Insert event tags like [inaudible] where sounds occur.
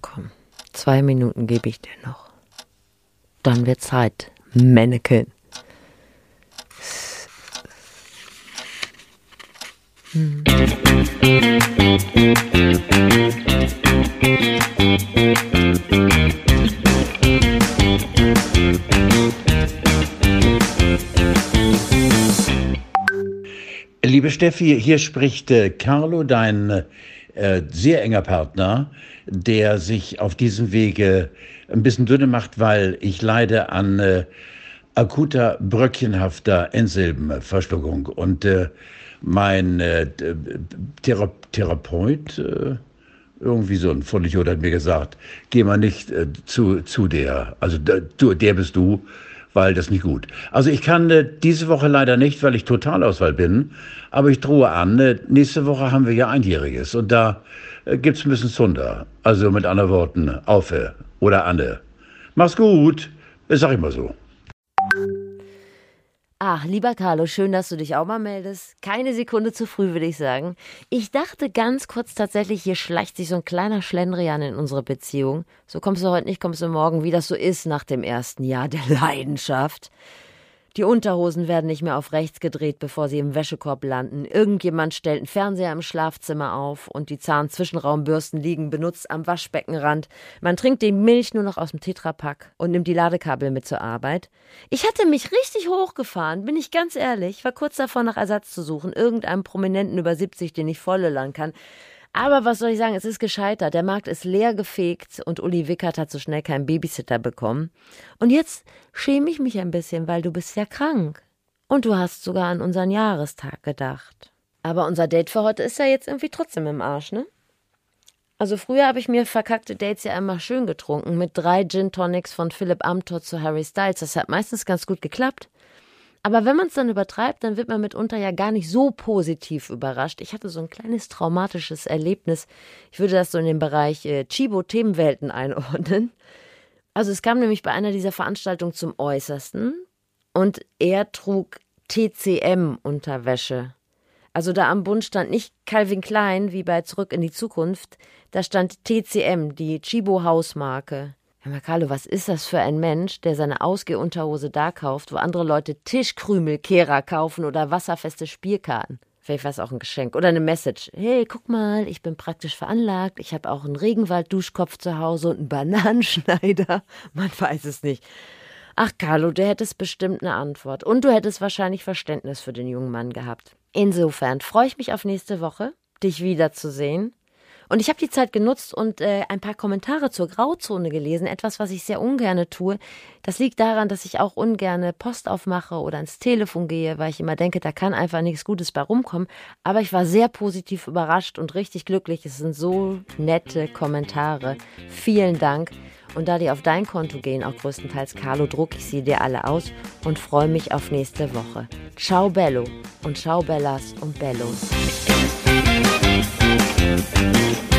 Komm, zwei Minuten gebe ich dir noch. Dann wird Zeit, Mannequin. Liebe Steffi, hier spricht äh, Carlo, dein äh, sehr enger Partner, der sich auf diesem Wege ein bisschen dünne macht, weil ich leide an äh, akuter, bröckchenhafter Endsilbenverschluckung. Und äh, mein äh, Thera Therapeut, äh, irgendwie so ein Vollidiot hat mir gesagt, geh mal nicht äh, zu, zu der, also du, der bist du, weil das nicht gut. Also ich kann äh, diese Woche leider nicht, weil ich Totalauswahl bin, aber ich drohe an, äh, nächste Woche haben wir ja Einjähriges und da äh, gibt's ein bisschen Zunder. Also mit anderen Worten, Aufe oder Anne. Mach's gut, sag ich mal so. Ach, lieber Carlo, schön, dass du dich auch mal meldest. Keine Sekunde zu früh, würde ich sagen. Ich dachte ganz kurz tatsächlich, hier schleicht sich so ein kleiner Schlendrian in unsere Beziehung. So kommst du heute nicht, kommst du morgen, wie das so ist nach dem ersten Jahr der [laughs] Leidenschaft. Die Unterhosen werden nicht mehr auf rechts gedreht, bevor sie im Wäschekorb landen. Irgendjemand stellt einen Fernseher im Schlafzimmer auf und die Zahnzwischenraumbürsten liegen benutzt am Waschbeckenrand. Man trinkt die Milch nur noch aus dem Tetrapack und nimmt die Ladekabel mit zur Arbeit. Ich hatte mich richtig hochgefahren, bin ich ganz ehrlich. War kurz davor, nach Ersatz zu suchen. Irgendeinem Prominenten über 70, den ich lang kann. Aber was soll ich sagen, es ist gescheitert. Der Markt ist leer gefegt und Uli Wickert hat so schnell keinen Babysitter bekommen. Und jetzt schäme ich mich ein bisschen, weil du bist ja krank. Und du hast sogar an unseren Jahrestag gedacht. Aber unser Date für heute ist ja jetzt irgendwie trotzdem im Arsch, ne? Also früher habe ich mir verkackte Dates ja immer schön getrunken mit drei Gin Tonics von Philipp Amthor zu Harry Styles. Das hat meistens ganz gut geklappt. Aber wenn man es dann übertreibt, dann wird man mitunter ja gar nicht so positiv überrascht. Ich hatte so ein kleines traumatisches Erlebnis. Ich würde das so in den Bereich äh, Chibo-Themenwelten einordnen. Also es kam nämlich bei einer dieser Veranstaltungen zum Äußersten und er trug TCM-Unterwäsche. Also da am Bund stand nicht Calvin Klein wie bei Zurück in die Zukunft, da stand TCM, die Chibo-Hausmarke. Herr Makalo, was ist das für ein Mensch, der seine Ausgehunterhose da kauft, wo andere Leute Tischkrümelkehrer kaufen oder wasserfeste Spielkarten? Vielleicht war es auch ein Geschenk oder eine Message. Hey, guck mal, ich bin praktisch veranlagt. Ich habe auch einen Regenwald-Duschkopf zu Hause und einen Bananenschneider. [laughs] Man weiß es nicht. Ach, Carlo, du hättest bestimmt eine Antwort. Und du hättest wahrscheinlich Verständnis für den jungen Mann gehabt. Insofern freue ich mich auf nächste Woche, dich wiederzusehen. Und ich habe die Zeit genutzt und äh, ein paar Kommentare zur Grauzone gelesen, etwas, was ich sehr ungern tue. Das liegt daran, dass ich auch ungern Post aufmache oder ins Telefon gehe, weil ich immer denke, da kann einfach nichts Gutes bei rumkommen. Aber ich war sehr positiv überrascht und richtig glücklich. Es sind so nette Kommentare. Vielen Dank. Und da die auf dein Konto gehen, auch größtenteils Carlo, drucke ich sie dir alle aus und freue mich auf nächste Woche. Ciao Bello und ciao Bellas und Bellos. Thank you.